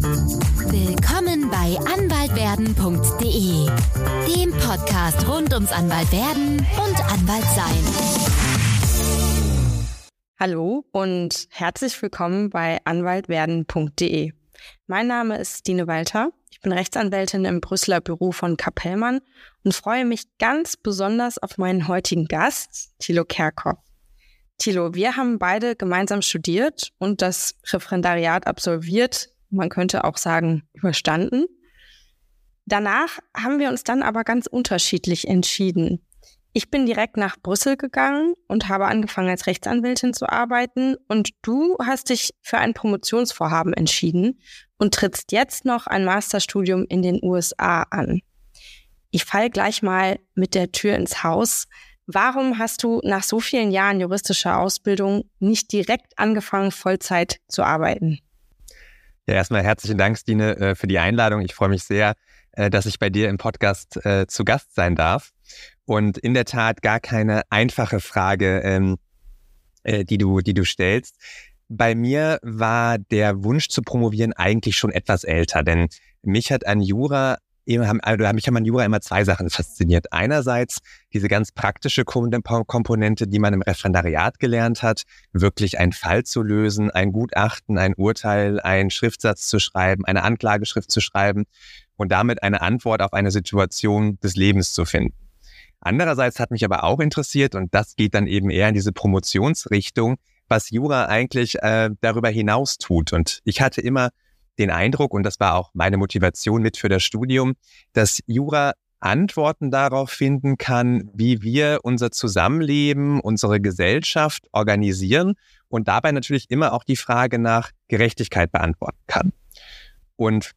Willkommen bei anwaltwerden.de, dem Podcast rund ums Anwaltwerden und Anwaltsein. Hallo und herzlich willkommen bei anwaltwerden.de. Mein Name ist Stine Walter. Ich bin Rechtsanwältin im Brüsseler Büro von Kapellmann und freue mich ganz besonders auf meinen heutigen Gast, Thilo Kerkhoff. Thilo, wir haben beide gemeinsam studiert und das Referendariat absolviert man könnte auch sagen, überstanden. Danach haben wir uns dann aber ganz unterschiedlich entschieden. Ich bin direkt nach Brüssel gegangen und habe angefangen als Rechtsanwältin zu arbeiten und du hast dich für ein Promotionsvorhaben entschieden und trittst jetzt noch ein Masterstudium in den USA an. Ich fall gleich mal mit der Tür ins Haus. Warum hast du nach so vielen Jahren juristischer Ausbildung nicht direkt angefangen, Vollzeit zu arbeiten? Ja, erstmal herzlichen Dank, Stine, äh, für die Einladung. Ich freue mich sehr, äh, dass ich bei dir im Podcast äh, zu Gast sein darf. Und in der Tat gar keine einfache Frage, ähm, die du, die du stellst. Bei mir war der Wunsch zu promovieren eigentlich schon etwas älter, denn mich hat an Jura also mich haben an Jura immer zwei Sachen fasziniert. Einerseits diese ganz praktische Komponente, die man im Referendariat gelernt hat, wirklich einen Fall zu lösen, ein Gutachten, ein Urteil, einen Schriftsatz zu schreiben, eine Anklageschrift zu schreiben und damit eine Antwort auf eine Situation des Lebens zu finden. Andererseits hat mich aber auch interessiert, und das geht dann eben eher in diese Promotionsrichtung, was Jura eigentlich äh, darüber hinaus tut. Und ich hatte immer den Eindruck, und das war auch meine Motivation mit für das Studium, dass Jura Antworten darauf finden kann, wie wir unser Zusammenleben, unsere Gesellschaft organisieren und dabei natürlich immer auch die Frage nach Gerechtigkeit beantworten kann. Und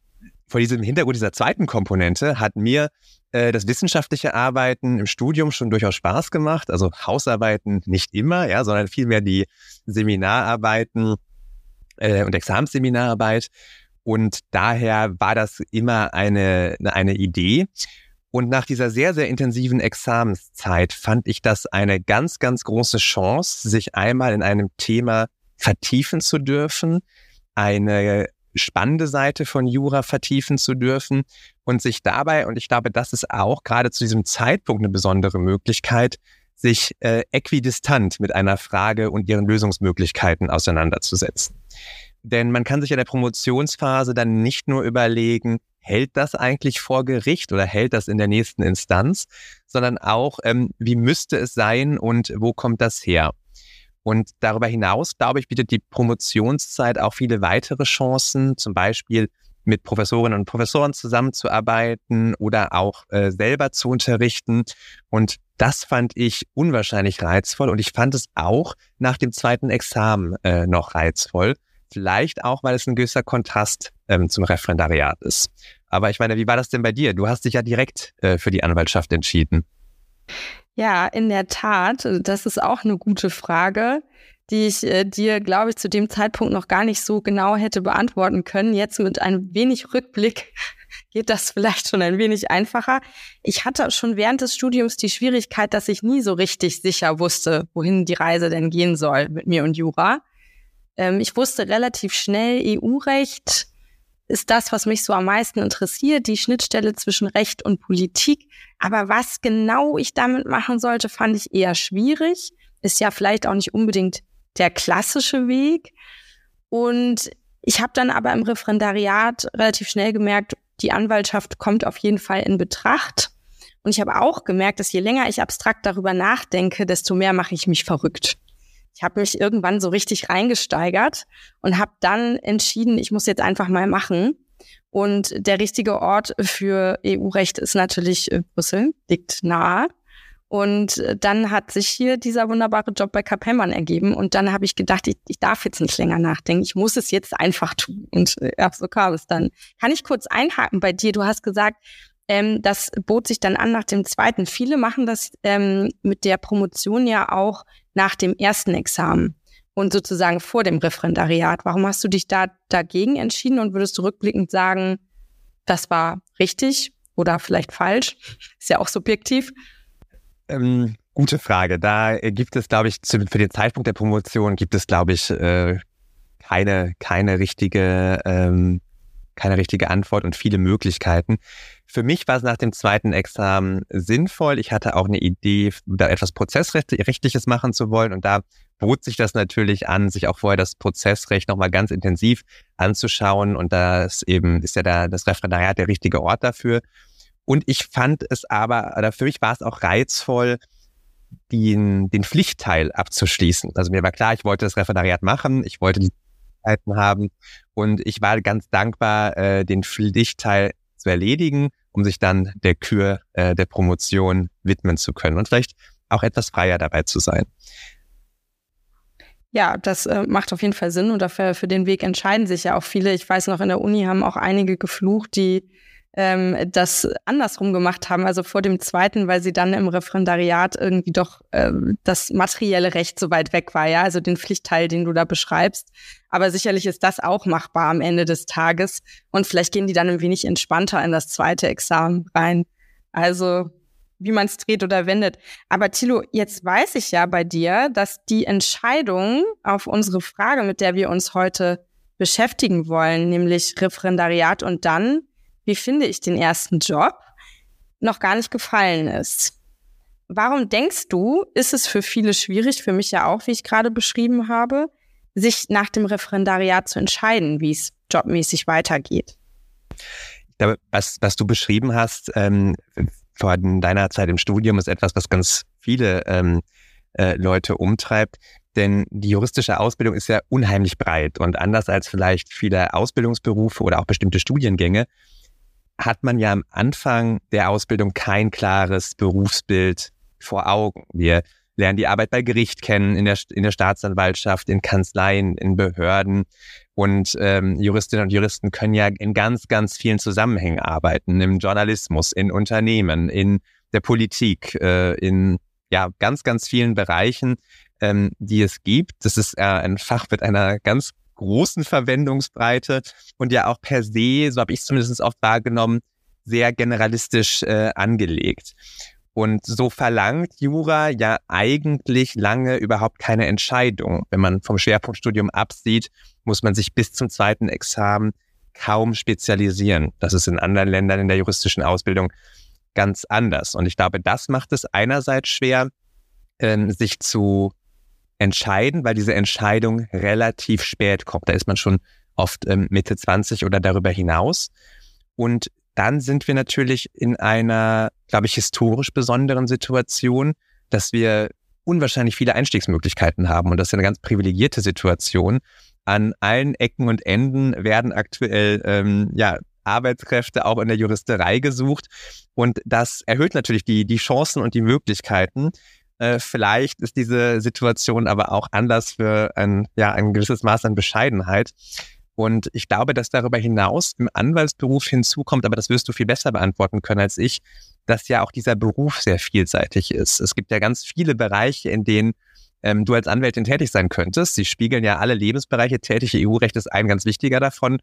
vor diesem Hintergrund dieser zweiten Komponente hat mir äh, das wissenschaftliche Arbeiten im Studium schon durchaus Spaß gemacht. Also Hausarbeiten nicht immer, ja, sondern vielmehr die Seminararbeiten äh, und Examensseminararbeit. Und daher war das immer eine, eine Idee. Und nach dieser sehr, sehr intensiven Examenszeit fand ich das eine ganz, ganz große Chance, sich einmal in einem Thema vertiefen zu dürfen, eine spannende Seite von Jura vertiefen zu dürfen und sich dabei, und ich glaube, das ist auch gerade zu diesem Zeitpunkt eine besondere Möglichkeit, sich äh, äquidistant mit einer Frage und ihren Lösungsmöglichkeiten auseinanderzusetzen. Denn man kann sich in der Promotionsphase dann nicht nur überlegen, hält das eigentlich vor Gericht oder hält das in der nächsten Instanz, sondern auch, ähm, wie müsste es sein und wo kommt das her? Und darüber hinaus, glaube ich, bietet die Promotionszeit auch viele weitere Chancen, zum Beispiel mit Professorinnen und Professoren zusammenzuarbeiten oder auch äh, selber zu unterrichten. Und das fand ich unwahrscheinlich reizvoll und ich fand es auch nach dem zweiten Examen äh, noch reizvoll, Vielleicht auch, weil es ein gewisser Kontrast ähm, zum Referendariat ist. Aber ich meine, wie war das denn bei dir? Du hast dich ja direkt äh, für die Anwaltschaft entschieden. Ja, in der Tat. Das ist auch eine gute Frage, die ich äh, dir, glaube ich, zu dem Zeitpunkt noch gar nicht so genau hätte beantworten können. Jetzt mit ein wenig Rückblick geht das vielleicht schon ein wenig einfacher. Ich hatte schon während des Studiums die Schwierigkeit, dass ich nie so richtig sicher wusste, wohin die Reise denn gehen soll mit mir und Jura. Ähm, ich wusste relativ schnell, EU-Recht ist das, was mich so am meisten interessiert, die Schnittstelle zwischen Recht und Politik. Aber was genau ich damit machen sollte, fand ich eher schwierig. Ist ja vielleicht auch nicht unbedingt der klassische Weg. Und ich habe dann aber im Referendariat relativ schnell gemerkt, die Anwaltschaft kommt auf jeden Fall in Betracht. Und ich habe auch gemerkt, dass je länger ich abstrakt darüber nachdenke, desto mehr mache ich mich verrückt. Ich habe mich irgendwann so richtig reingesteigert und habe dann entschieden, ich muss jetzt einfach mal machen. Und der richtige Ort für EU-Recht ist natürlich äh, Brüssel, liegt nahe. Und äh, dann hat sich hier dieser wunderbare Job bei Kapellmann ergeben. Und dann habe ich gedacht, ich, ich darf jetzt nicht länger nachdenken. Ich muss es jetzt einfach tun. Und äh, ja, so kam es dann. Kann ich kurz einhaken bei dir? Du hast gesagt, ähm, das bot sich dann an nach dem zweiten. Viele machen das ähm, mit der Promotion ja auch nach dem ersten Examen und sozusagen vor dem Referendariat. Warum hast du dich da dagegen entschieden und würdest du rückblickend sagen, das war richtig oder vielleicht falsch? Ist ja auch subjektiv. Ähm, gute Frage. Da gibt es, glaube ich, für den Zeitpunkt der Promotion gibt es, glaube ich, äh, keine, keine richtige ähm, keine richtige Antwort und viele Möglichkeiten. Für mich war es nach dem zweiten Examen sinnvoll. Ich hatte auch eine Idee, da etwas Prozessrechtliches machen zu wollen. Und da bot sich das natürlich an, sich auch vorher das Prozessrecht nochmal ganz intensiv anzuschauen. Und da ist eben, ist ja da das Referendariat der richtige Ort dafür. Und ich fand es aber, oder für mich war es auch reizvoll, den, den Pflichtteil abzuschließen. Also mir war klar, ich wollte das Referendariat machen, ich wollte die Zeiten haben und ich war ganz dankbar, äh, den Pflichtteil zu erledigen, um sich dann der Kür äh, der Promotion widmen zu können und vielleicht auch etwas freier dabei zu sein. Ja, das äh, macht auf jeden Fall Sinn und dafür für den Weg entscheiden sich ja auch viele. Ich weiß noch, in der Uni haben auch einige geflucht, die ähm, das andersrum gemacht haben, also vor dem zweiten, weil sie dann im Referendariat irgendwie doch ähm, das materielle Recht so weit weg war, ja, also den Pflichtteil, den du da beschreibst. Aber sicherlich ist das auch machbar am Ende des Tages und vielleicht gehen die dann ein wenig entspannter in das zweite Examen rein. Also wie man es dreht oder wendet. Aber Thilo, jetzt weiß ich ja bei dir, dass die Entscheidung auf unsere Frage, mit der wir uns heute beschäftigen wollen, nämlich Referendariat und dann wie finde ich den ersten Job, noch gar nicht gefallen ist. Warum denkst du, ist es für viele schwierig, für mich ja auch, wie ich gerade beschrieben habe, sich nach dem Referendariat zu entscheiden, wie es jobmäßig weitergeht? was, was du beschrieben hast ähm, vor deiner Zeit im Studium, ist etwas, was ganz viele ähm, äh, Leute umtreibt. Denn die juristische Ausbildung ist ja unheimlich breit und anders als vielleicht viele Ausbildungsberufe oder auch bestimmte Studiengänge hat man ja am Anfang der Ausbildung kein klares Berufsbild vor Augen. Wir lernen die Arbeit bei Gericht kennen, in der, in der Staatsanwaltschaft, in Kanzleien, in Behörden. Und ähm, Juristinnen und Juristen können ja in ganz, ganz vielen Zusammenhängen arbeiten, im Journalismus, in Unternehmen, in der Politik, äh, in ja, ganz, ganz vielen Bereichen, ähm, die es gibt. Das ist äh, ein Fach mit einer ganz großen Verwendungsbreite und ja auch per se, so habe ich es zumindest oft wahrgenommen, sehr generalistisch äh, angelegt. Und so verlangt Jura ja eigentlich lange überhaupt keine Entscheidung. Wenn man vom Schwerpunktstudium absieht, muss man sich bis zum zweiten Examen kaum spezialisieren. Das ist in anderen Ländern in der juristischen Ausbildung ganz anders. Und ich glaube, das macht es einerseits schwer, ähm, sich zu entscheiden, weil diese Entscheidung relativ spät kommt. Da ist man schon oft ähm, Mitte 20 oder darüber hinaus. Und dann sind wir natürlich in einer, glaube ich, historisch besonderen Situation, dass wir unwahrscheinlich viele Einstiegsmöglichkeiten haben. Und das ist eine ganz privilegierte Situation. An allen Ecken und Enden werden aktuell ähm, ja, Arbeitskräfte auch in der Juristerei gesucht. Und das erhöht natürlich die, die Chancen und die Möglichkeiten. Äh, vielleicht ist diese Situation aber auch Anlass für ein, ja, ein gewisses Maß an Bescheidenheit. Und ich glaube, dass darüber hinaus im Anwaltsberuf hinzukommt, aber das wirst du viel besser beantworten können als ich, dass ja auch dieser Beruf sehr vielseitig ist. Es gibt ja ganz viele Bereiche, in denen ähm, du als Anwältin tätig sein könntest. Sie spiegeln ja alle Lebensbereiche. Tätige EU-Recht ist ein ganz wichtiger davon.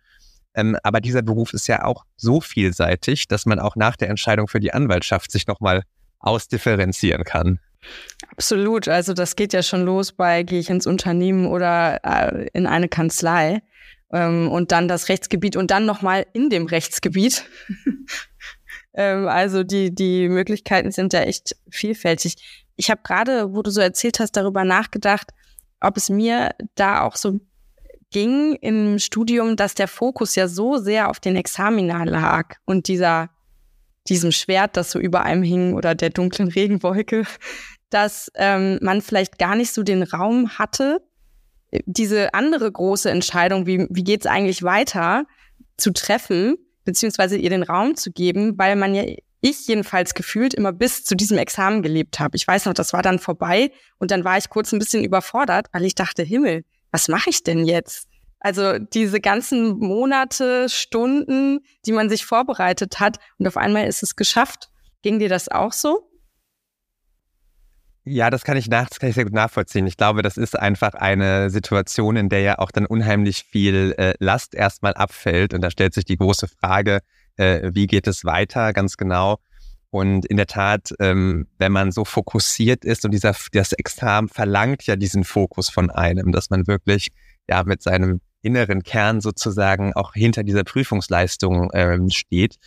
Ähm, aber dieser Beruf ist ja auch so vielseitig, dass man auch nach der Entscheidung für die Anwaltschaft sich nochmal ausdifferenzieren kann. Absolut. Also das geht ja schon los bei, gehe ich ins Unternehmen oder äh, in eine Kanzlei ähm, und dann das Rechtsgebiet und dann nochmal in dem Rechtsgebiet. ähm, also die, die Möglichkeiten sind ja echt vielfältig. Ich habe gerade, wo du so erzählt hast, darüber nachgedacht, ob es mir da auch so ging im Studium, dass der Fokus ja so sehr auf den Examina lag und dieser diesem Schwert, das so über einem hing oder der dunklen Regenwolke, dass ähm, man vielleicht gar nicht so den Raum hatte, diese andere große Entscheidung, wie, wie geht's eigentlich weiter, zu treffen, beziehungsweise ihr den Raum zu geben, weil man ja, ich jedenfalls gefühlt immer bis zu diesem Examen gelebt habe. Ich weiß noch, das war dann vorbei und dann war ich kurz ein bisschen überfordert, weil ich dachte, Himmel, was mache ich denn jetzt? Also diese ganzen Monate, Stunden, die man sich vorbereitet hat und auf einmal ist es geschafft. Ging dir das auch so? Ja, das kann ich nach, das kann ich sehr gut nachvollziehen. Ich glaube, das ist einfach eine Situation, in der ja auch dann unheimlich viel äh, Last erstmal abfällt. Und da stellt sich die große Frage, äh, wie geht es weiter ganz genau? Und in der Tat, ähm, wenn man so fokussiert ist und dieser, das Examen verlangt ja diesen Fokus von einem, dass man wirklich ja mit seinem inneren Kern sozusagen auch hinter dieser Prüfungsleistung ähm, steht.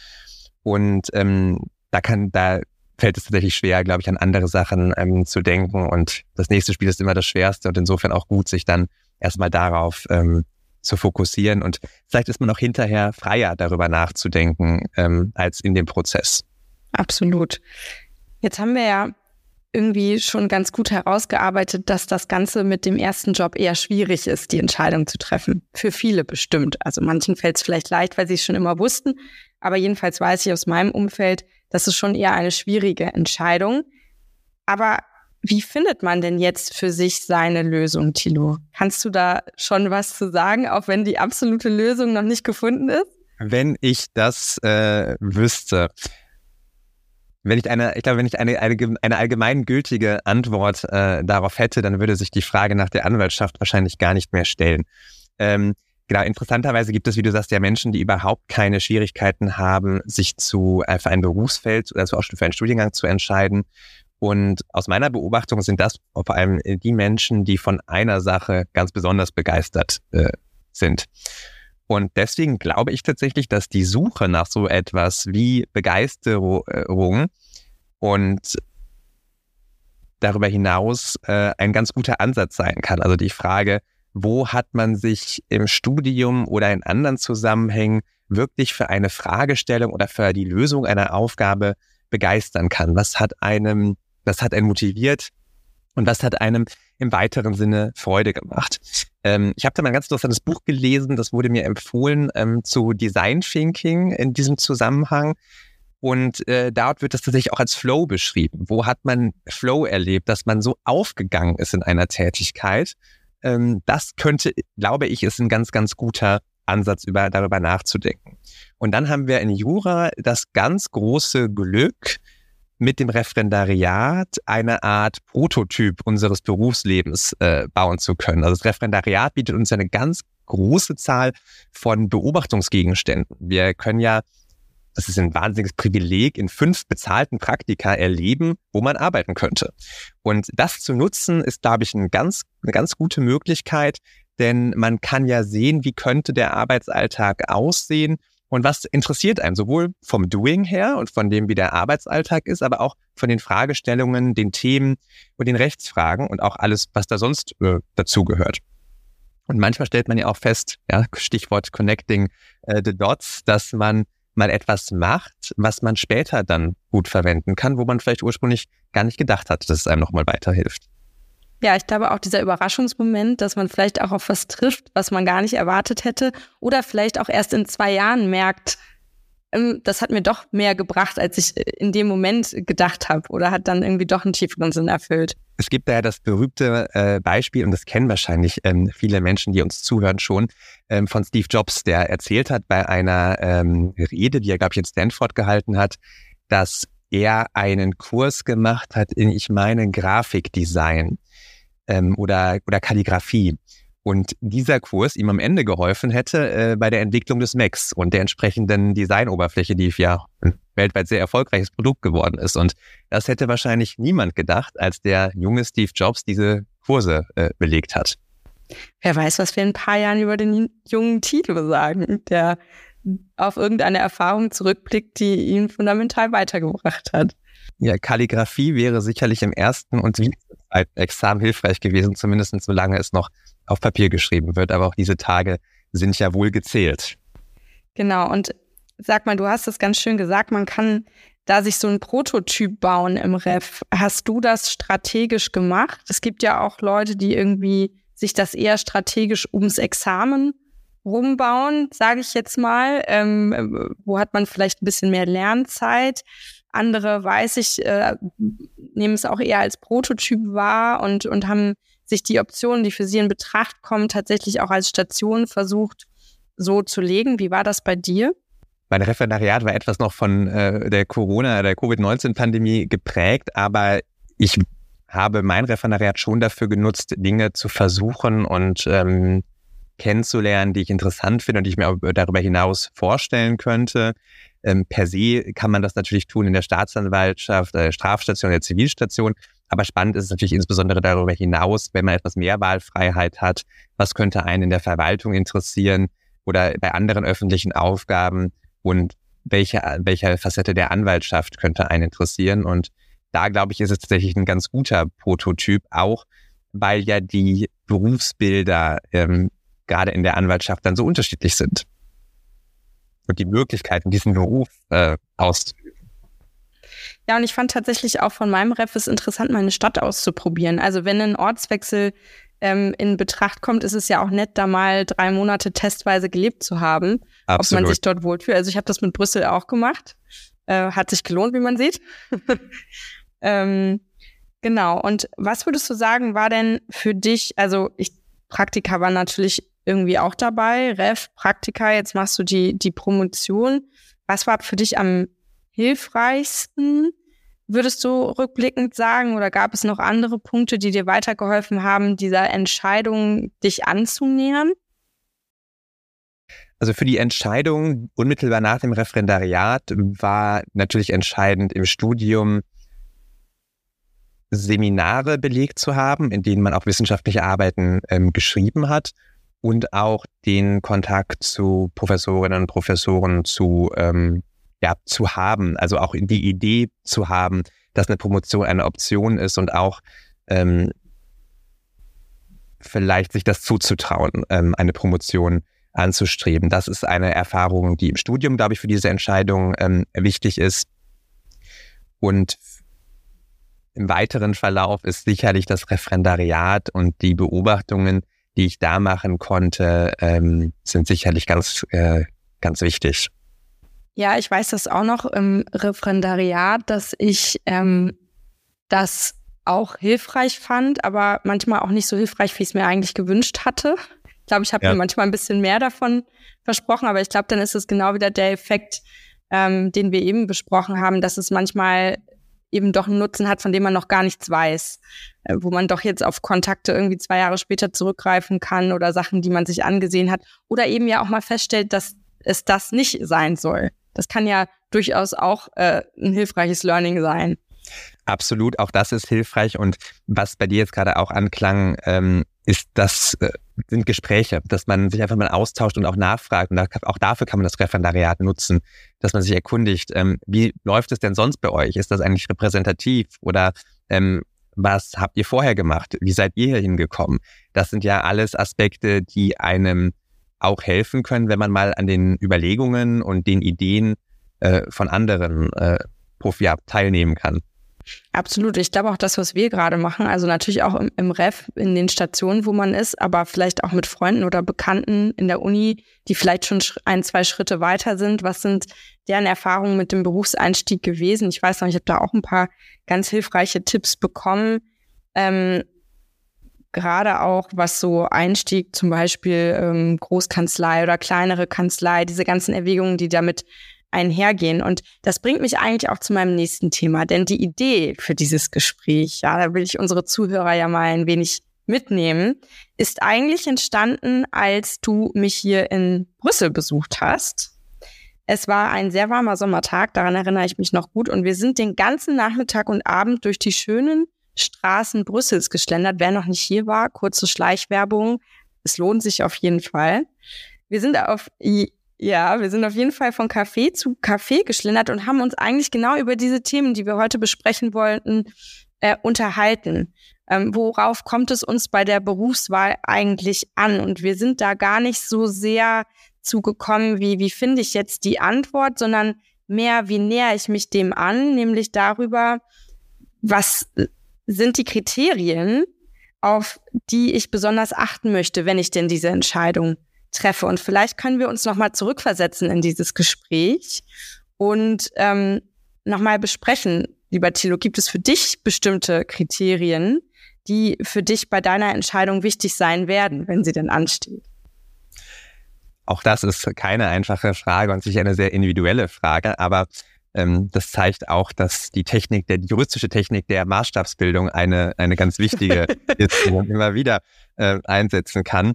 Und ähm, da kann, da fällt es tatsächlich schwer, glaube ich, an andere Sachen ähm, zu denken. Und das nächste Spiel ist immer das Schwerste und insofern auch gut, sich dann erstmal darauf ähm, zu fokussieren. Und vielleicht ist man auch hinterher freier, darüber nachzudenken, ähm, als in dem Prozess. Absolut. Jetzt haben wir ja irgendwie schon ganz gut herausgearbeitet, dass das Ganze mit dem ersten Job eher schwierig ist, die Entscheidung zu treffen. Für viele bestimmt. Also manchen fällt es vielleicht leicht, weil sie es schon immer wussten. Aber jedenfalls weiß ich aus meinem Umfeld, das ist schon eher eine schwierige Entscheidung. Aber wie findet man denn jetzt für sich seine Lösung, Tilo? Kannst du da schon was zu sagen, auch wenn die absolute Lösung noch nicht gefunden ist? Wenn ich das äh, wüsste, wenn ich eine, ich glaube, wenn ich eine, eine, eine allgemeingültige Antwort äh, darauf hätte, dann würde sich die Frage nach der Anwaltschaft wahrscheinlich gar nicht mehr stellen. Ähm, genau, interessanterweise gibt es, wie du sagst, ja Menschen, die überhaupt keine Schwierigkeiten haben, sich zu äh, für ein Berufsfeld oder also auch für einen Studiengang zu entscheiden. Und aus meiner Beobachtung sind das vor allem die Menschen, die von einer Sache ganz besonders begeistert äh, sind. Und deswegen glaube ich tatsächlich, dass die Suche nach so etwas wie Begeisterung und darüber hinaus äh, ein ganz guter Ansatz sein kann. Also die Frage, wo hat man sich im Studium oder in anderen Zusammenhängen wirklich für eine Fragestellung oder für die Lösung einer Aufgabe begeistern kann? Was hat einem, was hat einen motiviert? Und was hat einem im weiteren Sinne Freude gemacht? Ähm, ich habe da mal ein ganz interessantes Buch gelesen, das wurde mir empfohlen ähm, zu Design Thinking in diesem Zusammenhang. Und äh, dort wird das tatsächlich auch als Flow beschrieben. Wo hat man Flow erlebt, dass man so aufgegangen ist in einer Tätigkeit? Ähm, das könnte, glaube ich, ist ein ganz, ganz guter Ansatz, über, darüber nachzudenken. Und dann haben wir in Jura das ganz große Glück, mit dem Referendariat eine Art Prototyp unseres Berufslebens äh, bauen zu können. Also das Referendariat bietet uns eine ganz große Zahl von Beobachtungsgegenständen. Wir können ja, das ist ein wahnsinniges Privileg, in fünf bezahlten Praktika erleben, wo man arbeiten könnte. Und das zu nutzen, ist, glaube ich, ein ganz, eine ganz gute Möglichkeit, denn man kann ja sehen, wie könnte der Arbeitsalltag aussehen und was interessiert einem sowohl vom Doing her und von dem, wie der Arbeitsalltag ist, aber auch von den Fragestellungen, den Themen und den Rechtsfragen und auch alles, was da sonst äh, dazugehört. Und manchmal stellt man ja auch fest, ja, Stichwort Connecting äh, the Dots, dass man mal etwas macht, was man später dann gut verwenden kann, wo man vielleicht ursprünglich gar nicht gedacht hat, dass es einem nochmal weiterhilft. Ja, ich glaube auch dieser Überraschungsmoment, dass man vielleicht auch auf was trifft, was man gar nicht erwartet hätte oder vielleicht auch erst in zwei Jahren merkt, ähm, das hat mir doch mehr gebracht, als ich äh, in dem Moment gedacht habe oder hat dann irgendwie doch einen tieferen Sinn erfüllt. Es gibt da ja das berühmte äh, Beispiel, und das kennen wahrscheinlich ähm, viele Menschen, die uns zuhören schon, ähm, von Steve Jobs, der erzählt hat bei einer ähm, Rede, die er, glaube ich, in Stanford gehalten hat, dass er einen Kurs gemacht hat in, ich meine, Grafikdesign ähm, oder, oder Kalligrafie. Und dieser Kurs ihm am Ende geholfen hätte äh, bei der Entwicklung des Macs und der entsprechenden Designoberfläche, die ja ein weltweit sehr erfolgreiches Produkt geworden ist. Und das hätte wahrscheinlich niemand gedacht, als der junge Steve Jobs diese Kurse äh, belegt hat. Wer weiß, was wir in ein paar Jahren über den jungen Tito sagen, der auf irgendeine Erfahrung zurückblickt, die ihn fundamental weitergebracht hat. Ja, Kalligrafie wäre sicherlich im ersten und Examen hilfreich gewesen, zumindest solange es noch auf Papier geschrieben wird. Aber auch diese Tage sind ja wohl gezählt. Genau. Und sag mal, du hast es ganz schön gesagt, man kann da sich so ein Prototyp bauen im Ref. Hast du das strategisch gemacht? Es gibt ja auch Leute, die irgendwie sich das eher strategisch ums Examen rumbauen, sage ich jetzt mal. Ähm, wo hat man vielleicht ein bisschen mehr Lernzeit? Andere, weiß ich, äh, nehmen es auch eher als Prototyp wahr und, und haben sich die Optionen, die für sie in Betracht kommen, tatsächlich auch als Station versucht, so zu legen. Wie war das bei dir? Mein Referendariat war etwas noch von äh, der Corona, der Covid-19-Pandemie geprägt, aber ich habe mein Referendariat schon dafür genutzt, Dinge zu versuchen und ähm, kennenzulernen, die ich interessant finde und die ich mir darüber hinaus vorstellen könnte. Ähm, per se kann man das natürlich tun in der Staatsanwaltschaft, äh, Strafstation, der Zivilstation. Aber spannend ist es natürlich insbesondere darüber hinaus, wenn man etwas mehr Wahlfreiheit hat. Was könnte einen in der Verwaltung interessieren oder bei anderen öffentlichen Aufgaben? Und welche, welche Facette der Anwaltschaft könnte einen interessieren? Und da, glaube ich, ist es tatsächlich ein ganz guter Prototyp, auch weil ja die Berufsbilder ähm, gerade in der Anwaltschaft dann so unterschiedlich sind. Und die Möglichkeiten, diesen Beruf äh, auszuüben. Ja, und ich fand tatsächlich auch von meinem Ref es interessant, meine Stadt auszuprobieren. Also wenn ein Ortswechsel ähm, in Betracht kommt, ist es ja auch nett, da mal drei Monate testweise gelebt zu haben, Absolut. ob man sich dort wohlfühlt. Also ich habe das mit Brüssel auch gemacht. Äh, hat sich gelohnt, wie man sieht. ähm, genau. Und was würdest du sagen, war denn für dich, also ich, Praktika war natürlich irgendwie auch dabei, Ref, Praktika, jetzt machst du die, die Promotion. Was war für dich am hilfreichsten, würdest du rückblickend sagen? Oder gab es noch andere Punkte, die dir weitergeholfen haben, dieser Entscheidung, dich anzunähern? Also für die Entscheidung unmittelbar nach dem Referendariat war natürlich entscheidend im Studium Seminare belegt zu haben, in denen man auch wissenschaftliche Arbeiten ähm, geschrieben hat und auch den Kontakt zu Professorinnen und Professoren zu ähm, ja, zu haben, also auch die Idee zu haben, dass eine Promotion eine Option ist und auch ähm, vielleicht sich das zuzutrauen, ähm, eine Promotion anzustreben. Das ist eine Erfahrung, die im Studium, glaube ich, für diese Entscheidung ähm, wichtig ist. Und im weiteren Verlauf ist sicherlich das Referendariat und die Beobachtungen, die ich da machen konnte, ähm, sind sicherlich ganz, äh, ganz wichtig. Ja, ich weiß das auch noch im Referendariat, dass ich ähm, das auch hilfreich fand, aber manchmal auch nicht so hilfreich, wie ich es mir eigentlich gewünscht hatte. Ich glaube, ich habe ja. mir manchmal ein bisschen mehr davon versprochen, aber ich glaube, dann ist es genau wieder der Effekt, ähm, den wir eben besprochen haben, dass es manchmal eben doch einen Nutzen hat, von dem man noch gar nichts weiß, äh, wo man doch jetzt auf Kontakte irgendwie zwei Jahre später zurückgreifen kann oder Sachen, die man sich angesehen hat oder eben ja auch mal feststellt, dass es das nicht sein soll. Das kann ja durchaus auch äh, ein hilfreiches Learning sein. Absolut, auch das ist hilfreich. Und was bei dir jetzt gerade auch anklang, ähm, ist das äh, sind Gespräche, dass man sich einfach mal austauscht und auch nachfragt. Und auch dafür kann man das Referendariat nutzen, dass man sich erkundigt, ähm, wie läuft es denn sonst bei euch? Ist das eigentlich repräsentativ? Oder ähm, was habt ihr vorher gemacht? Wie seid ihr hier hingekommen? Das sind ja alles Aspekte, die einem auch helfen können, wenn man mal an den Überlegungen und den Ideen äh, von anderen äh, Profi teilnehmen kann. Absolut. Ich glaube auch das, was wir gerade machen, also natürlich auch im, im Ref, in den Stationen, wo man ist, aber vielleicht auch mit Freunden oder Bekannten in der Uni, die vielleicht schon ein, zwei Schritte weiter sind. Was sind deren Erfahrungen mit dem Berufseinstieg gewesen? Ich weiß noch, ich habe da auch ein paar ganz hilfreiche Tipps bekommen. Ähm, gerade auch was so Einstieg, zum Beispiel ähm, Großkanzlei oder kleinere Kanzlei, diese ganzen Erwägungen, die damit einhergehen. Und das bringt mich eigentlich auch zu meinem nächsten Thema, denn die Idee für dieses Gespräch, ja, da will ich unsere Zuhörer ja mal ein wenig mitnehmen, ist eigentlich entstanden, als du mich hier in Brüssel besucht hast. Es war ein sehr warmer Sommertag, daran erinnere ich mich noch gut, und wir sind den ganzen Nachmittag und Abend durch die schönen Straßen Brüssels geschlendert. Wer noch nicht hier war, kurze Schleichwerbung. Es lohnt sich auf jeden Fall. Wir sind auf, ja, wir sind auf jeden Fall von Café zu Café geschlendert und haben uns eigentlich genau über diese Themen, die wir heute besprechen wollten, äh, unterhalten. Ähm, worauf kommt es uns bei der Berufswahl eigentlich an? Und wir sind da gar nicht so sehr zugekommen, wie, wie finde ich jetzt die Antwort, sondern mehr, wie näher ich mich dem an, nämlich darüber, was sind die Kriterien, auf die ich besonders achten möchte, wenn ich denn diese Entscheidung treffe. Und vielleicht können wir uns nochmal zurückversetzen in dieses Gespräch und ähm, nochmal besprechen, lieber Thilo, gibt es für dich bestimmte Kriterien, die für dich bei deiner Entscheidung wichtig sein werden, wenn sie denn ansteht? Auch das ist keine einfache Frage und sicher eine sehr individuelle Frage, aber ähm, das zeigt auch, dass die Technik, der die juristische Technik der Maßstabsbildung eine, eine ganz wichtige ist, die man immer wieder äh, einsetzen kann.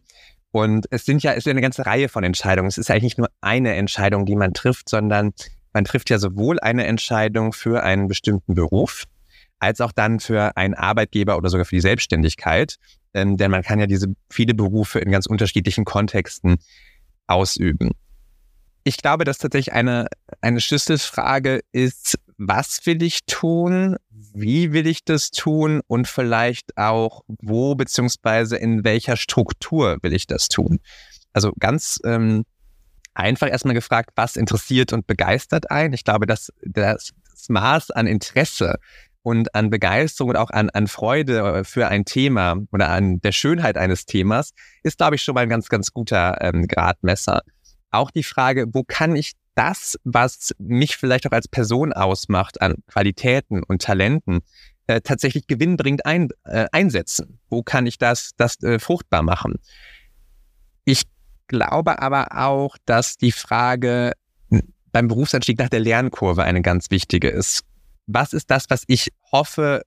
Und es sind ja, es ist eine ganze Reihe von Entscheidungen. Es ist eigentlich nicht nur eine Entscheidung, die man trifft, sondern man trifft ja sowohl eine Entscheidung für einen bestimmten Beruf, als auch dann für einen Arbeitgeber oder sogar für die Selbstständigkeit. Ähm, denn man kann ja diese viele Berufe in ganz unterschiedlichen Kontexten ausüben. Ich glaube, dass tatsächlich eine, eine Schlüsselfrage ist, was will ich tun? Wie will ich das tun? Und vielleicht auch, wo beziehungsweise in welcher Struktur will ich das tun? Also ganz ähm, einfach erstmal gefragt, was interessiert und begeistert einen? Ich glaube, dass das Maß an Interesse und an Begeisterung und auch an, an Freude für ein Thema oder an der Schönheit eines Themas ist, glaube ich, schon mal ein ganz, ganz guter ähm, Gradmesser. Auch die Frage, wo kann ich das, was mich vielleicht auch als Person ausmacht, an Qualitäten und Talenten, äh, tatsächlich gewinnbringend ein, äh, einsetzen? Wo kann ich das, das äh, fruchtbar machen? Ich glaube aber auch, dass die Frage beim Berufsanstieg nach der Lernkurve eine ganz wichtige ist was ist das, was ich hoffe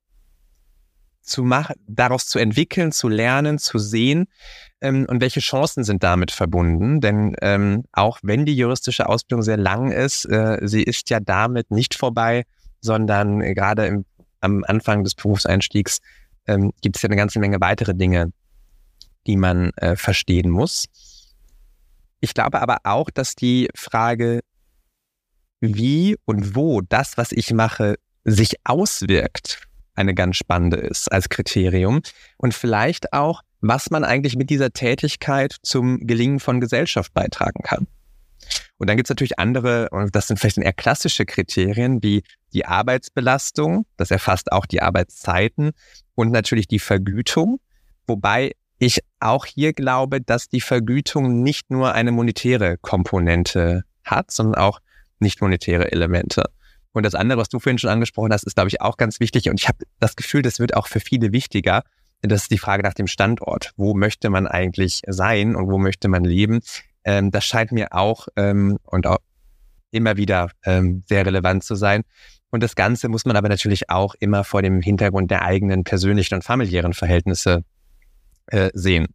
zu machen, daraus zu entwickeln, zu lernen, zu sehen ähm, und welche Chancen sind damit verbunden? Denn ähm, auch wenn die juristische Ausbildung sehr lang ist, äh, sie ist ja damit nicht vorbei, sondern gerade im, am Anfang des Berufseinstiegs ähm, gibt es ja eine ganze Menge weitere Dinge, die man äh, verstehen muss. Ich glaube aber auch, dass die Frage, wie und wo das, was ich mache, sich auswirkt, eine ganz spannende ist als Kriterium. Und vielleicht auch, was man eigentlich mit dieser Tätigkeit zum Gelingen von Gesellschaft beitragen kann. Und dann gibt es natürlich andere, und das sind vielleicht eher klassische Kriterien, wie die Arbeitsbelastung, das erfasst auch die Arbeitszeiten und natürlich die Vergütung, wobei ich auch hier glaube, dass die Vergütung nicht nur eine monetäre Komponente hat, sondern auch nicht monetäre Elemente. Und das andere, was du vorhin schon angesprochen hast, ist, glaube ich, auch ganz wichtig. Und ich habe das Gefühl, das wird auch für viele wichtiger. Das ist die Frage nach dem Standort. Wo möchte man eigentlich sein und wo möchte man leben? Ähm, das scheint mir auch ähm, und auch immer wieder ähm, sehr relevant zu sein. Und das Ganze muss man aber natürlich auch immer vor dem Hintergrund der eigenen persönlichen und familiären Verhältnisse äh, sehen.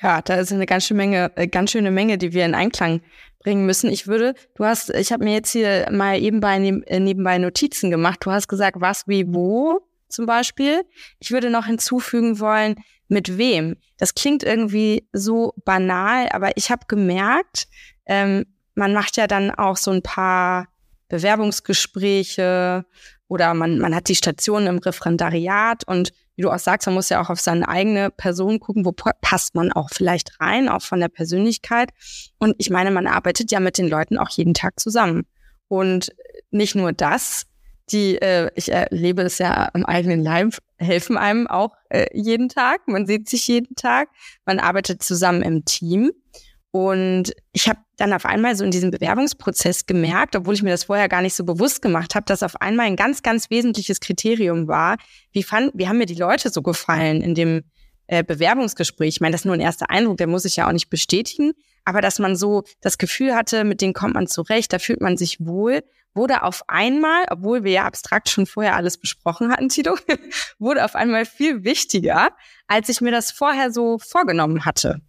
Ja, da ist eine ganz schöne Menge, äh, ganz schöne Menge, die wir in Einklang bringen müssen. Ich würde, du hast, ich habe mir jetzt hier mal eben bei, äh, nebenbei Notizen gemacht. Du hast gesagt, was, wie, wo zum Beispiel. Ich würde noch hinzufügen wollen, mit wem. Das klingt irgendwie so banal, aber ich habe gemerkt, ähm, man macht ja dann auch so ein paar Bewerbungsgespräche oder man, man hat die Station im Referendariat und wie du auch sagst, man muss ja auch auf seine eigene Person gucken, wo passt man auch vielleicht rein, auch von der Persönlichkeit. Und ich meine, man arbeitet ja mit den Leuten auch jeden Tag zusammen. Und nicht nur das, die, äh, ich erlebe es ja im eigenen Leib, helfen einem auch äh, jeden Tag. Man sieht sich jeden Tag. Man arbeitet zusammen im Team. Und ich habe dann auf einmal so in diesem Bewerbungsprozess gemerkt, obwohl ich mir das vorher gar nicht so bewusst gemacht habe, dass auf einmal ein ganz, ganz wesentliches Kriterium war, wie, fand, wie haben mir die Leute so gefallen in dem äh, Bewerbungsgespräch. Ich meine, das ist nur ein erster Eindruck, der muss ich ja auch nicht bestätigen, aber dass man so das Gefühl hatte, mit denen kommt man zurecht, da fühlt man sich wohl, wurde auf einmal, obwohl wir ja abstrakt schon vorher alles besprochen hatten, Tito, wurde auf einmal viel wichtiger, als ich mir das vorher so vorgenommen hatte.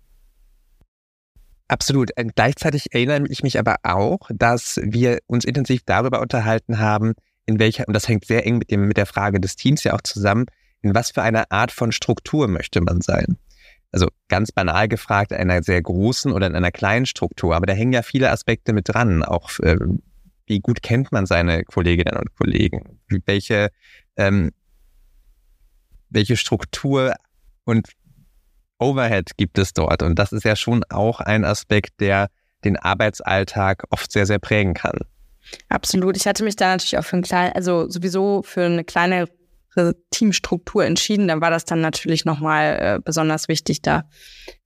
Absolut. Und gleichzeitig erinnere ich mich aber auch, dass wir uns intensiv darüber unterhalten haben, in welcher, und das hängt sehr eng mit, dem, mit der Frage des Teams ja auch zusammen, in was für einer Art von Struktur möchte man sein? Also ganz banal gefragt, einer sehr großen oder in einer kleinen Struktur. Aber da hängen ja viele Aspekte mit dran. Auch äh, wie gut kennt man seine Kolleginnen und Kollegen? Welche, ähm, welche Struktur und Overhead gibt es dort. Und das ist ja schon auch ein Aspekt, der den Arbeitsalltag oft sehr, sehr prägen kann. Absolut. Ich hatte mich da natürlich auch für ein klein, also sowieso für eine kleine Teamstruktur entschieden. Dann war das dann natürlich nochmal äh, besonders wichtig. Da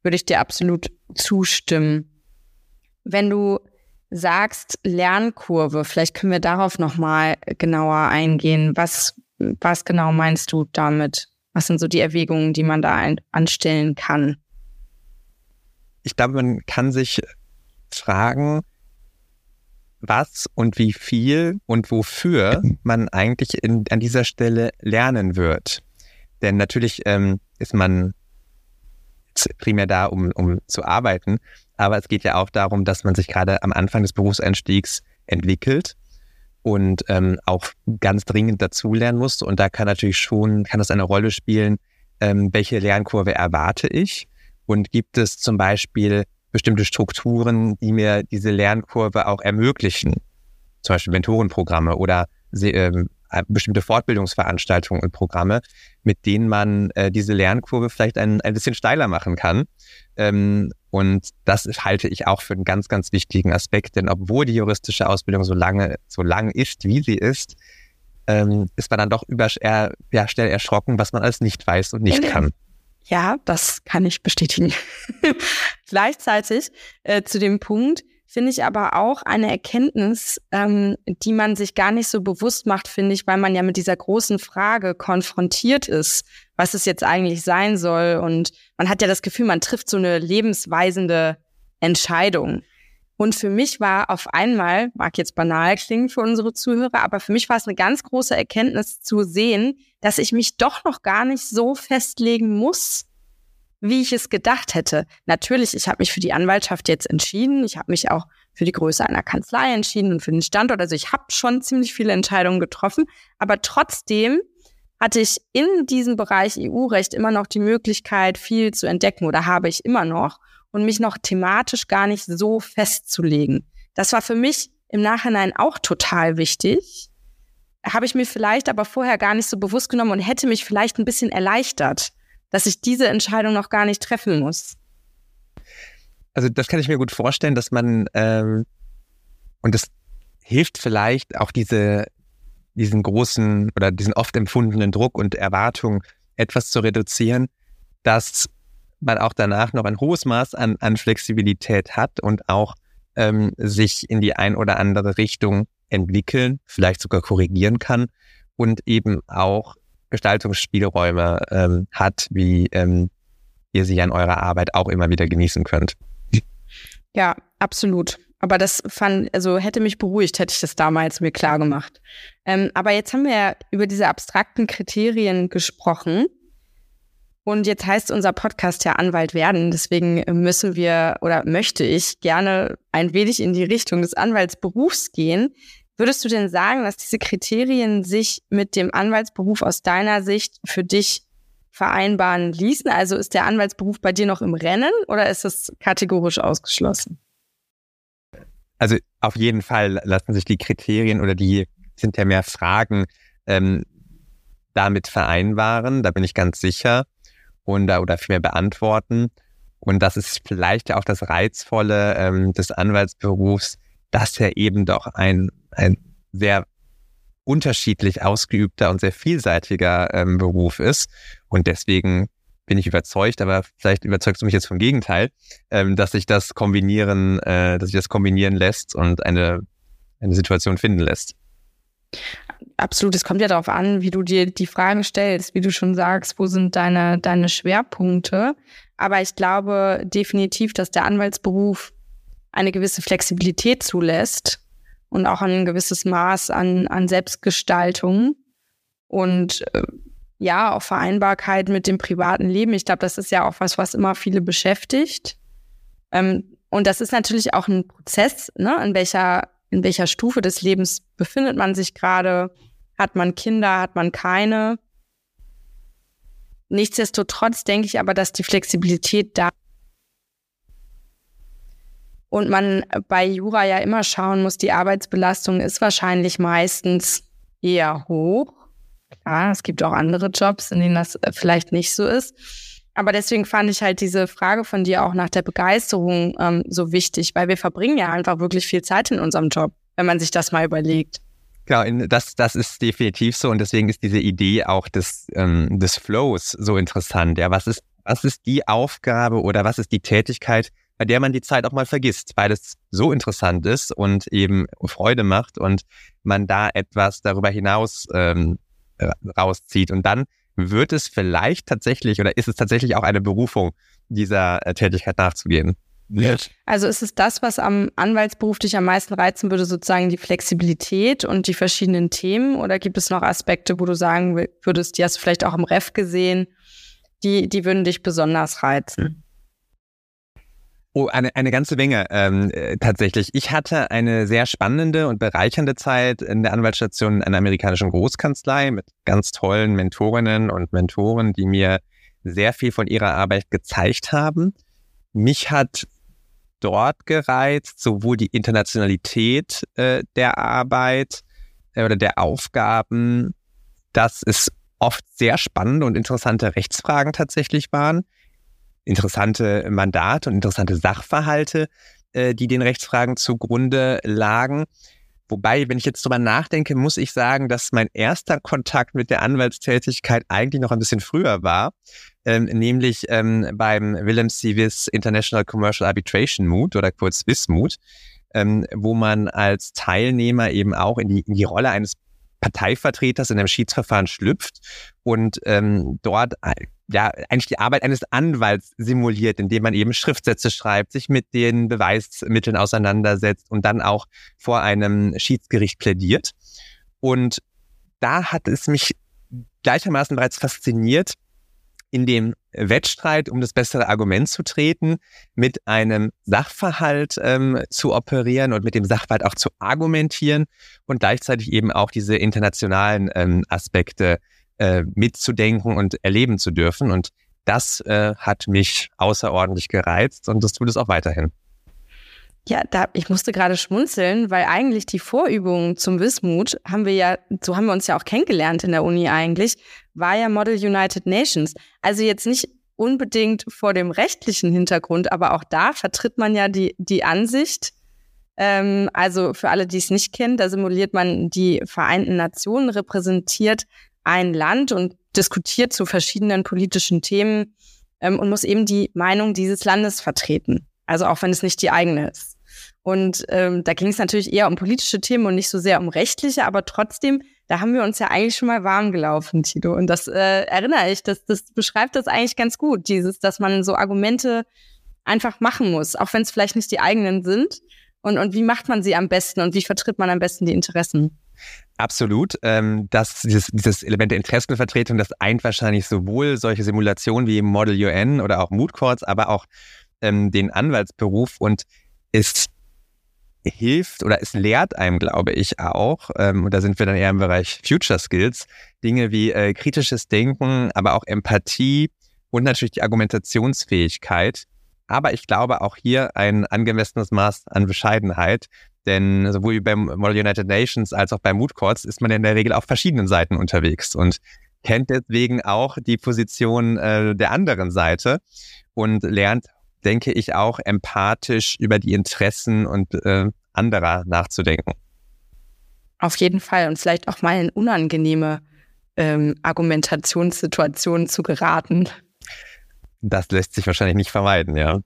würde ich dir absolut zustimmen. Wenn du sagst Lernkurve, vielleicht können wir darauf nochmal genauer eingehen. Was, was genau meinst du damit? Was sind so die Erwägungen, die man da ein, anstellen kann? Ich glaube, man kann sich fragen, was und wie viel und wofür man eigentlich in, an dieser Stelle lernen wird. Denn natürlich ähm, ist man primär da, um, um zu arbeiten, aber es geht ja auch darum, dass man sich gerade am Anfang des Berufseinstiegs entwickelt und ähm, auch ganz dringend dazulernen musst. Und da kann natürlich schon, kann das eine Rolle spielen, ähm, welche Lernkurve erwarte ich und gibt es zum Beispiel bestimmte Strukturen, die mir diese Lernkurve auch ermöglichen, zum Beispiel Mentorenprogramme oder äh, bestimmte Fortbildungsveranstaltungen und Programme, mit denen man äh, diese Lernkurve vielleicht ein, ein bisschen steiler machen kann. Ähm, und das halte ich auch für einen ganz, ganz wichtigen Aspekt, denn obwohl die juristische Ausbildung so lange, so lang ist, wie sie ist, ähm, ist man dann doch über, er, ja, schnell erschrocken, was man alles nicht weiß und nicht kann. Ja, das kann ich bestätigen. Gleichzeitig äh, zu dem Punkt finde ich aber auch eine Erkenntnis, ähm, die man sich gar nicht so bewusst macht, finde ich, weil man ja mit dieser großen Frage konfrontiert ist was es jetzt eigentlich sein soll. Und man hat ja das Gefühl, man trifft so eine lebensweisende Entscheidung. Und für mich war auf einmal, mag jetzt banal klingen für unsere Zuhörer, aber für mich war es eine ganz große Erkenntnis zu sehen, dass ich mich doch noch gar nicht so festlegen muss, wie ich es gedacht hätte. Natürlich, ich habe mich für die Anwaltschaft jetzt entschieden. Ich habe mich auch für die Größe einer Kanzlei entschieden und für den Standort. Also ich habe schon ziemlich viele Entscheidungen getroffen. Aber trotzdem hatte ich in diesem Bereich EU-Recht immer noch die Möglichkeit, viel zu entdecken oder habe ich immer noch und mich noch thematisch gar nicht so festzulegen. Das war für mich im Nachhinein auch total wichtig. Habe ich mir vielleicht aber vorher gar nicht so bewusst genommen und hätte mich vielleicht ein bisschen erleichtert, dass ich diese Entscheidung noch gar nicht treffen muss. Also das kann ich mir gut vorstellen, dass man ähm, und das hilft vielleicht auch diese diesen großen oder diesen oft empfundenen Druck und Erwartung etwas zu reduzieren, dass man auch danach noch ein hohes Maß an, an Flexibilität hat und auch ähm, sich in die ein oder andere Richtung entwickeln, vielleicht sogar korrigieren kann und eben auch Gestaltungsspielräume ähm, hat, wie ähm, ihr sie an eurer Arbeit auch immer wieder genießen könnt. Ja, absolut. Aber das fand, also hätte mich beruhigt, hätte ich das damals mir klar gemacht. Ähm, aber jetzt haben wir ja über diese abstrakten Kriterien gesprochen. Und jetzt heißt unser Podcast ja Anwalt werden. Deswegen müssen wir oder möchte ich gerne ein wenig in die Richtung des Anwaltsberufs gehen. Würdest du denn sagen, dass diese Kriterien sich mit dem Anwaltsberuf aus deiner Sicht für dich vereinbaren ließen? Also ist der Anwaltsberuf bei dir noch im Rennen oder ist es kategorisch ausgeschlossen? Also auf jeden Fall lassen sich die Kriterien oder die sind ja mehr Fragen ähm, damit vereinbaren, da bin ich ganz sicher, und da oder vielmehr beantworten. Und das ist vielleicht auch das Reizvolle ähm, des Anwaltsberufs, dass er eben doch ein, ein sehr unterschiedlich ausgeübter und sehr vielseitiger ähm, Beruf ist. Und deswegen bin ich überzeugt, aber vielleicht überzeugst du mich jetzt vom Gegenteil, ähm, dass sich das kombinieren, äh, dass sich das kombinieren lässt und eine, eine Situation finden lässt. Absolut, es kommt ja darauf an, wie du dir die Fragen stellst, wie du schon sagst, wo sind deine, deine Schwerpunkte. Aber ich glaube definitiv, dass der Anwaltsberuf eine gewisse Flexibilität zulässt und auch ein gewisses Maß an, an Selbstgestaltung. Und äh, ja, auch Vereinbarkeit mit dem privaten Leben. Ich glaube, das ist ja auch was, was immer viele beschäftigt. Ähm, und das ist natürlich auch ein Prozess, ne? in welcher, in welcher Stufe des Lebens befindet man sich gerade? Hat man Kinder, hat man keine? Nichtsdestotrotz denke ich aber, dass die Flexibilität da und man bei Jura ja immer schauen muss, die Arbeitsbelastung ist wahrscheinlich meistens eher hoch. Ja, es gibt auch andere Jobs, in denen das äh, vielleicht nicht so ist. Aber deswegen fand ich halt diese Frage von dir auch nach der Begeisterung ähm, so wichtig, weil wir verbringen ja einfach wirklich viel Zeit in unserem Job, wenn man sich das mal überlegt. Genau, das, das ist definitiv so und deswegen ist diese Idee auch des, ähm, des Flows so interessant. Ja, was ist, was ist die Aufgabe oder was ist die Tätigkeit, bei der man die Zeit auch mal vergisst, weil es so interessant ist und eben Freude macht und man da etwas darüber hinaus ähm, rauszieht. Und dann wird es vielleicht tatsächlich oder ist es tatsächlich auch eine Berufung, dieser äh, Tätigkeit nachzugehen. Yes. Also ist es das, was am Anwaltsberuf dich am meisten reizen würde, sozusagen die Flexibilität und die verschiedenen Themen? Oder gibt es noch Aspekte, wo du sagen würdest, die hast du vielleicht auch im Ref gesehen, die, die würden dich besonders reizen? Oh, eine, eine ganze Menge ähm, äh, tatsächlich. Ich hatte eine sehr spannende und bereichernde Zeit in der Anwaltsstation einer amerikanischen Großkanzlei mit ganz tollen Mentorinnen und Mentoren, die mir sehr viel von ihrer Arbeit gezeigt haben. Mich hat dort gereizt, sowohl die Internationalität äh, der Arbeit äh, oder der Aufgaben, dass es oft sehr spannende und interessante Rechtsfragen tatsächlich waren, interessante Mandate und interessante Sachverhalte, äh, die den Rechtsfragen zugrunde lagen. Wobei, wenn ich jetzt drüber nachdenke, muss ich sagen, dass mein erster Kontakt mit der Anwaltstätigkeit eigentlich noch ein bisschen früher war, ähm, nämlich ähm, beim Willem Civis International Commercial Arbitration Mood oder kurz Wismut, ähm, wo man als Teilnehmer eben auch in die, in die Rolle eines Parteivertreters in einem Schiedsverfahren schlüpft und ähm, dort ja eigentlich die Arbeit eines Anwalts simuliert, indem man eben Schriftsätze schreibt, sich mit den Beweismitteln auseinandersetzt und dann auch vor einem Schiedsgericht plädiert. Und da hat es mich gleichermaßen bereits fasziniert, in dem Wettstreit um das bessere Argument zu treten, mit einem Sachverhalt ähm, zu operieren und mit dem Sachverhalt auch zu argumentieren und gleichzeitig eben auch diese internationalen ähm, Aspekte äh, mitzudenken und erleben zu dürfen. Und das äh, hat mich außerordentlich gereizt und das tut es auch weiterhin. Ja, da, ich musste gerade schmunzeln, weil eigentlich die Vorübungen zum Wismut haben wir ja, so haben wir uns ja auch kennengelernt in der Uni eigentlich, war ja Model United Nations. Also jetzt nicht unbedingt vor dem rechtlichen Hintergrund, aber auch da vertritt man ja die, die Ansicht, ähm, also für alle, die es nicht kennen, da simuliert man die Vereinten Nationen, repräsentiert ein Land und diskutiert zu verschiedenen politischen Themen ähm, und muss eben die Meinung dieses Landes vertreten. Also auch wenn es nicht die eigene ist. Und ähm, da ging es natürlich eher um politische Themen und nicht so sehr um rechtliche, aber trotzdem, da haben wir uns ja eigentlich schon mal warm gelaufen, Tito. Und das äh, erinnere ich, das, das beschreibt das eigentlich ganz gut, dieses, dass man so Argumente einfach machen muss, auch wenn es vielleicht nicht die eigenen sind. Und, und wie macht man sie am besten und wie vertritt man am besten die Interessen? Absolut. Ähm, das, dieses, dieses Element der Interessenvertretung, das eint wahrscheinlich sowohl solche Simulationen wie Model UN oder auch Mood Courts, aber auch ähm, den Anwaltsberuf und ist hilft oder es lehrt einem, glaube ich, auch, ähm, und da sind wir dann eher im Bereich Future Skills, Dinge wie äh, kritisches Denken, aber auch Empathie und natürlich die Argumentationsfähigkeit. Aber ich glaube auch hier ein angemessenes Maß an Bescheidenheit, denn sowohl beim Model United Nations als auch bei Mood Courts ist man in der Regel auf verschiedenen Seiten unterwegs und kennt deswegen auch die Position äh, der anderen Seite und lernt denke ich, auch empathisch über die Interessen und äh, anderer nachzudenken. Auf jeden Fall und vielleicht auch mal in unangenehme ähm, Argumentationssituationen zu geraten. Das lässt sich wahrscheinlich nicht vermeiden, ja.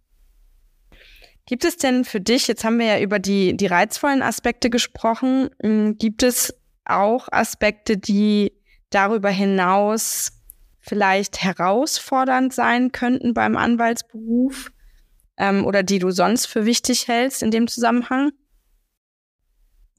Gibt es denn für dich, jetzt haben wir ja über die, die reizvollen Aspekte gesprochen, hm, gibt es auch Aspekte, die darüber hinaus vielleicht herausfordernd sein könnten beim Anwaltsberuf? ähm, oder die du sonst für wichtig hältst in dem Zusammenhang?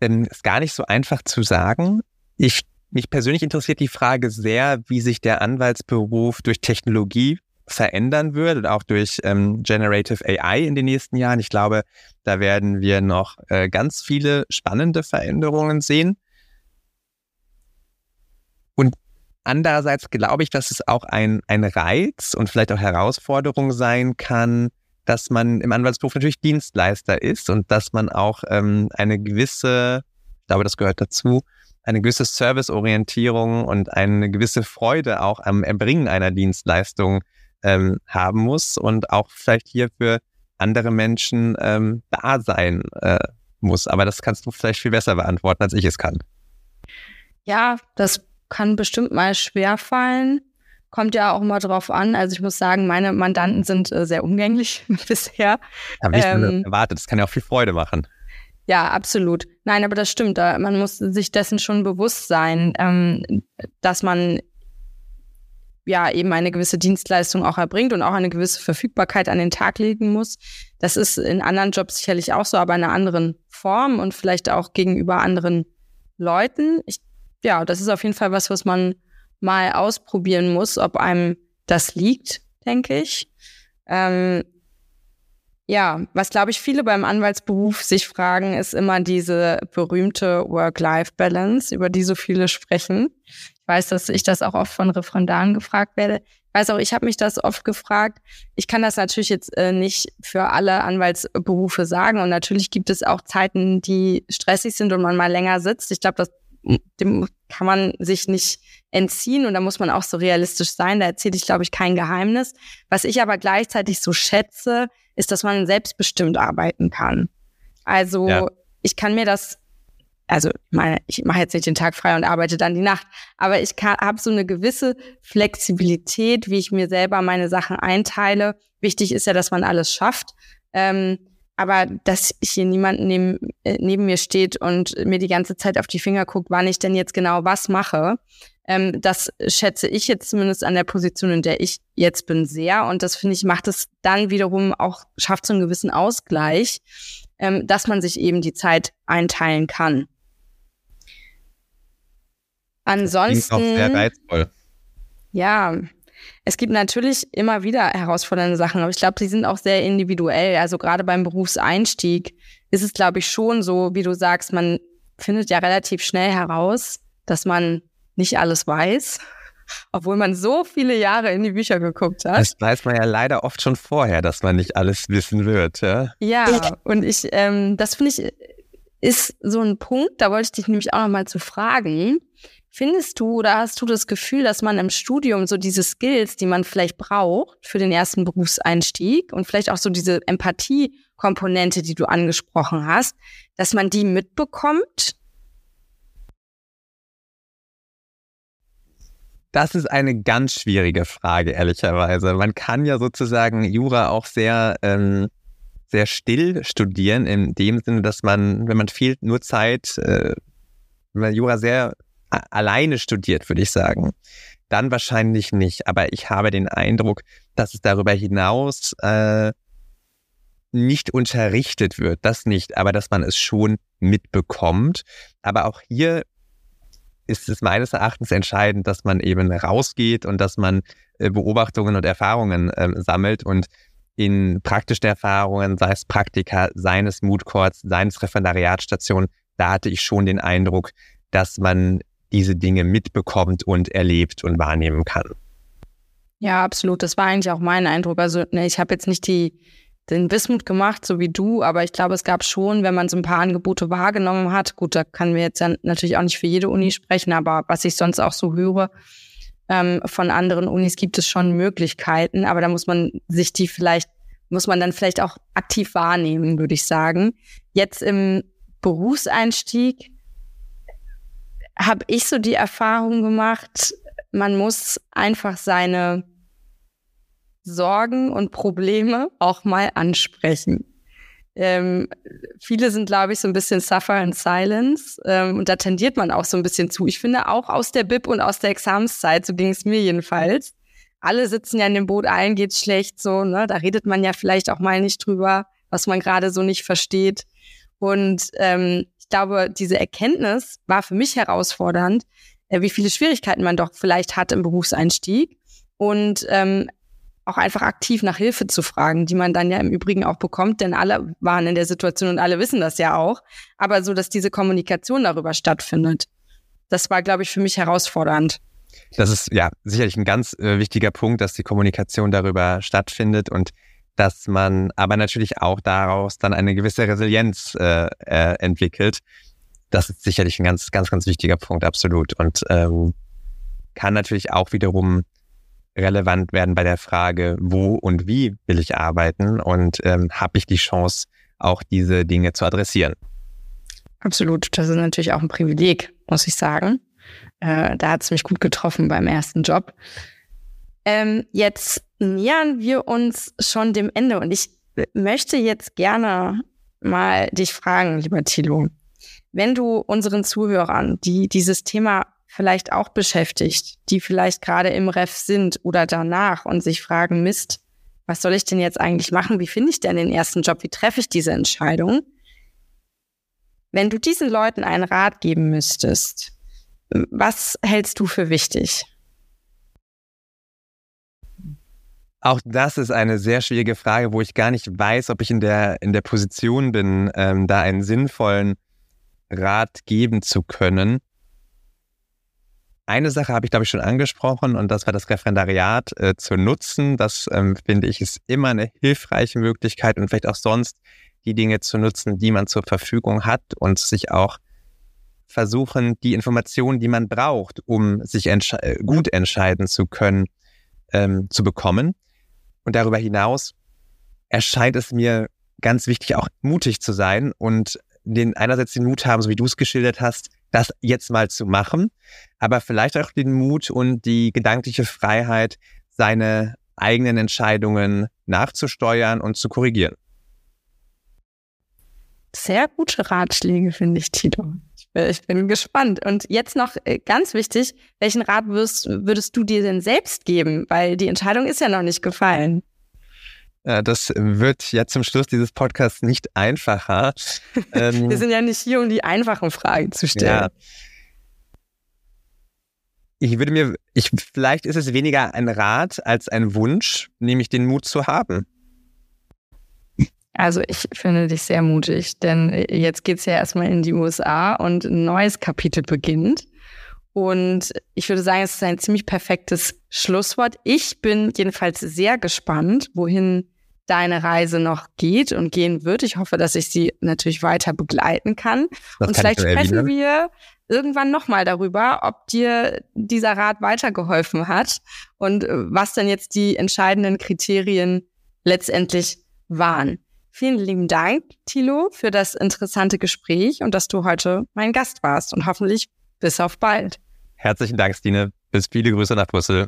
Denn ist gar nicht so einfach zu sagen. Ich, mich persönlich interessiert die Frage sehr, wie sich der Anwaltsberuf durch Technologie verändern wird und auch durch ähm, Generative AI in den nächsten Jahren. Ich glaube, da werden wir noch äh, ganz viele spannende Veränderungen sehen. Und andererseits glaube ich, dass es auch ein, ein Reiz und vielleicht auch Herausforderung sein kann, dass man im Anwaltsberuf natürlich Dienstleister ist und dass man auch ähm, eine gewisse, ich glaube, das gehört dazu, eine gewisse Serviceorientierung und eine gewisse Freude auch am Erbringen einer Dienstleistung ähm, haben muss und auch vielleicht hier für andere Menschen ähm, da sein äh, muss. Aber das kannst du vielleicht viel besser beantworten, als ich es kann. Ja, das kann bestimmt mal schwer fallen. Kommt ja auch immer drauf an. Also ich muss sagen, meine Mandanten sind äh, sehr umgänglich bisher. Habe ich ähm, erwartet. Das kann ja auch viel Freude machen. Ja, absolut. Nein, aber das stimmt. Man muss sich dessen schon bewusst sein, ähm, dass man ja eben eine gewisse Dienstleistung auch erbringt und auch eine gewisse Verfügbarkeit an den Tag legen muss. Das ist in anderen Jobs sicherlich auch so, aber in einer anderen Form und vielleicht auch gegenüber anderen Leuten. Ich, ja, das ist auf jeden Fall was, was man mal ausprobieren muss, ob einem das liegt, denke ich. Ähm, Ja, was glaube ich viele beim Anwaltsberuf sich fragen, ist immer diese berühmte Work-Life-Balance, über die so viele sprechen. Ich weiß, dass ich das auch oft von Referendaren gefragt werde. Ich weiß auch, ich habe mich das oft gefragt. Ich kann das natürlich jetzt äh, nicht für alle Anwaltsberufe sagen. Und natürlich gibt es auch Zeiten, die stressig sind und man mal länger sitzt. Ich glaube, das dem kann man sich nicht entziehen und da muss man auch so realistisch sein. Da erzähle ich, glaube ich, kein Geheimnis. Was ich aber gleichzeitig so schätze, ist, dass man selbstbestimmt arbeiten kann. Also ja. ich kann mir das, also ich meine, ich mache jetzt nicht den Tag frei und arbeite dann die Nacht, aber ich habe so eine gewisse Flexibilität, wie ich mir selber meine Sachen einteile. Wichtig ist ja, dass man alles schafft. Ähm, aber dass hier niemand neben, äh, neben mir steht und mir die ganze Zeit auf die Finger guckt, wann ich denn jetzt genau was mache, ähm, das schätze ich jetzt zumindest an der Position, in der ich jetzt bin, sehr. Und das finde ich, macht es dann wiederum auch, schafft so einen gewissen Ausgleich, ähm, dass man sich eben die Zeit einteilen kann. Ansonsten. Klingt auch sehr reizvoll. Ja, es gibt natürlich immer wieder herausfordernde Sachen, aber ich glaube, die sind auch sehr individuell. Also gerade beim Berufseinstieg ist es, glaube ich, schon so, wie du sagst, man findet ja relativ schnell heraus, dass man nicht alles weiß, obwohl man so viele Jahre in die Bücher geguckt hat. Das weiß man ja leider oft schon vorher, dass man nicht alles wissen wird. Ja, ja und ich, ähm, das finde ich, ist so ein Punkt, da wollte ich dich nämlich auch noch mal zu fragen. Findest du oder hast du das Gefühl, dass man im Studium so diese Skills, die man vielleicht braucht für den ersten Berufseinstieg und vielleicht auch so diese Empathie-Komponente, die du angesprochen hast, dass man die mitbekommt? Das ist eine ganz schwierige Frage, ehrlicherweise. Man kann ja sozusagen Jura auch sehr, ähm, sehr still studieren, in dem Sinne, dass man, wenn man viel nur Zeit, äh, wenn man Jura sehr alleine studiert, würde ich sagen. Dann wahrscheinlich nicht. Aber ich habe den Eindruck, dass es darüber hinaus äh, nicht unterrichtet wird. Das nicht, aber dass man es schon mitbekommt. Aber auch hier ist es meines Erachtens entscheidend, dass man eben rausgeht und dass man äh, Beobachtungen und Erfahrungen äh, sammelt und in praktischen Erfahrungen, sei es Praktika, seines Moodcourts, seines Referendariatsstationen, da hatte ich schon den Eindruck, dass man diese Dinge mitbekommt und erlebt und wahrnehmen kann. Ja, absolut. Das war eigentlich auch mein Eindruck. Also ne, ich habe jetzt nicht die, den Wismut gemacht, so wie du, aber ich glaube, es gab schon, wenn man so ein paar Angebote wahrgenommen hat, gut, da können wir jetzt ja natürlich auch nicht für jede Uni sprechen, aber was ich sonst auch so höre, ähm, von anderen Unis gibt es schon Möglichkeiten, aber da muss man sich die vielleicht, muss man dann vielleicht auch aktiv wahrnehmen, würde ich sagen. Jetzt im Berufseinstieg habe ich so die Erfahrung gemacht, man muss einfach seine Sorgen und Probleme auch mal ansprechen. Ähm, viele sind, glaube ich, so ein bisschen suffer in silence ähm, und da tendiert man auch so ein bisschen zu. Ich finde auch aus der Bib und aus der Examenszeit, so ging es mir jedenfalls. Alle sitzen ja in dem Boot, allen geht's schlecht, so, ne? Da redet man ja vielleicht auch mal nicht drüber, was man gerade so nicht versteht. Und ähm, ich glaube, diese Erkenntnis war für mich herausfordernd, äh, wie viele Schwierigkeiten man doch vielleicht hat im Berufseinstieg und ähm, auch einfach aktiv nach Hilfe zu fragen, die man dann ja im Übrigen auch bekommt, denn alle waren in der Situation und alle wissen das ja auch, aber so, dass diese Kommunikation darüber stattfindet. Das war, glaube ich, für mich herausfordernd. Das ist ja sicherlich ein ganz äh, wichtiger Punkt, dass die Kommunikation darüber stattfindet und dass man aber natürlich auch daraus dann eine gewisse Resilienz äh, äh, entwickelt. Das ist sicherlich ein ganz, ganz, ganz wichtiger Punkt, absolut. Und ähm, kann natürlich auch wiederum relevant werden bei der Frage, wo und wie will ich arbeiten und ähm, habe ich die Chance, auch diese Dinge zu adressieren. Absolut, das ist natürlich auch ein Privileg, muss ich sagen. Äh, da hat es mich gut getroffen beim ersten Job. Ähm, jetzt nähern wir uns schon dem Ende und ich möchte jetzt gerne mal dich fragen, lieber Thilo, wenn du unseren Zuhörern, die dieses Thema vielleicht auch beschäftigt, die vielleicht gerade im Ref sind oder danach und sich fragen, Mist, was soll ich denn jetzt eigentlich machen? Wie finde ich denn den ersten Job? Wie treffe ich diese Entscheidung? Wenn du diesen Leuten einen Rat geben müsstest, was hältst du für wichtig? Auch das ist eine sehr schwierige Frage, wo ich gar nicht weiß, ob ich in der, in der Position bin, ähm, da einen sinnvollen Rat geben zu können. Eine Sache habe ich, glaube ich, schon angesprochen und das war das Referendariat äh, zu nutzen. Das ähm, finde ich ist immer eine hilfreiche Möglichkeit und vielleicht auch sonst die Dinge zu nutzen, die man zur Verfügung hat und sich auch versuchen, die Informationen, die man braucht, um sich entsche äh, gut entscheiden zu können, ähm, zu bekommen. Und darüber hinaus erscheint es mir ganz wichtig, auch mutig zu sein und den einerseits den Mut haben, so wie du es geschildert hast, das jetzt mal zu machen, aber vielleicht auch den Mut und die gedankliche Freiheit, seine eigenen Entscheidungen nachzusteuern und zu korrigieren. Sehr gute Ratschläge, finde ich, Tito. Ich bin gespannt. Und jetzt noch äh, ganz wichtig, welchen Rat würdest, würdest du dir denn selbst geben? Weil die Entscheidung ist ja noch nicht gefallen. Ja, das wird ja zum Schluss dieses Podcasts nicht einfacher. ähm, Wir sind ja nicht hier, um die einfachen Fragen zu stellen. Ja. Ich würde mir, ich, vielleicht ist es weniger ein Rat als ein Wunsch, nämlich den Mut zu haben. Also ich finde dich sehr mutig, denn jetzt geht es ja erstmal in die USA und ein neues Kapitel beginnt. Und ich würde sagen, es ist ein ziemlich perfektes Schlusswort. Ich bin jedenfalls sehr gespannt, wohin deine Reise noch geht und gehen wird. Ich hoffe, dass ich sie natürlich weiter begleiten kann. Das und kann vielleicht sprechen wir irgendwann nochmal darüber, ob dir dieser Rat weitergeholfen hat und was denn jetzt die entscheidenden Kriterien letztendlich waren. Vielen lieben Dank, Thilo, für das interessante Gespräch und dass du heute mein Gast warst und hoffentlich bis auf bald. Herzlichen Dank, Stine. Bis viele Grüße nach Brüssel.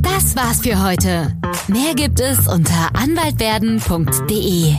Das war's für heute. Mehr gibt es unter anwaltwerden.de.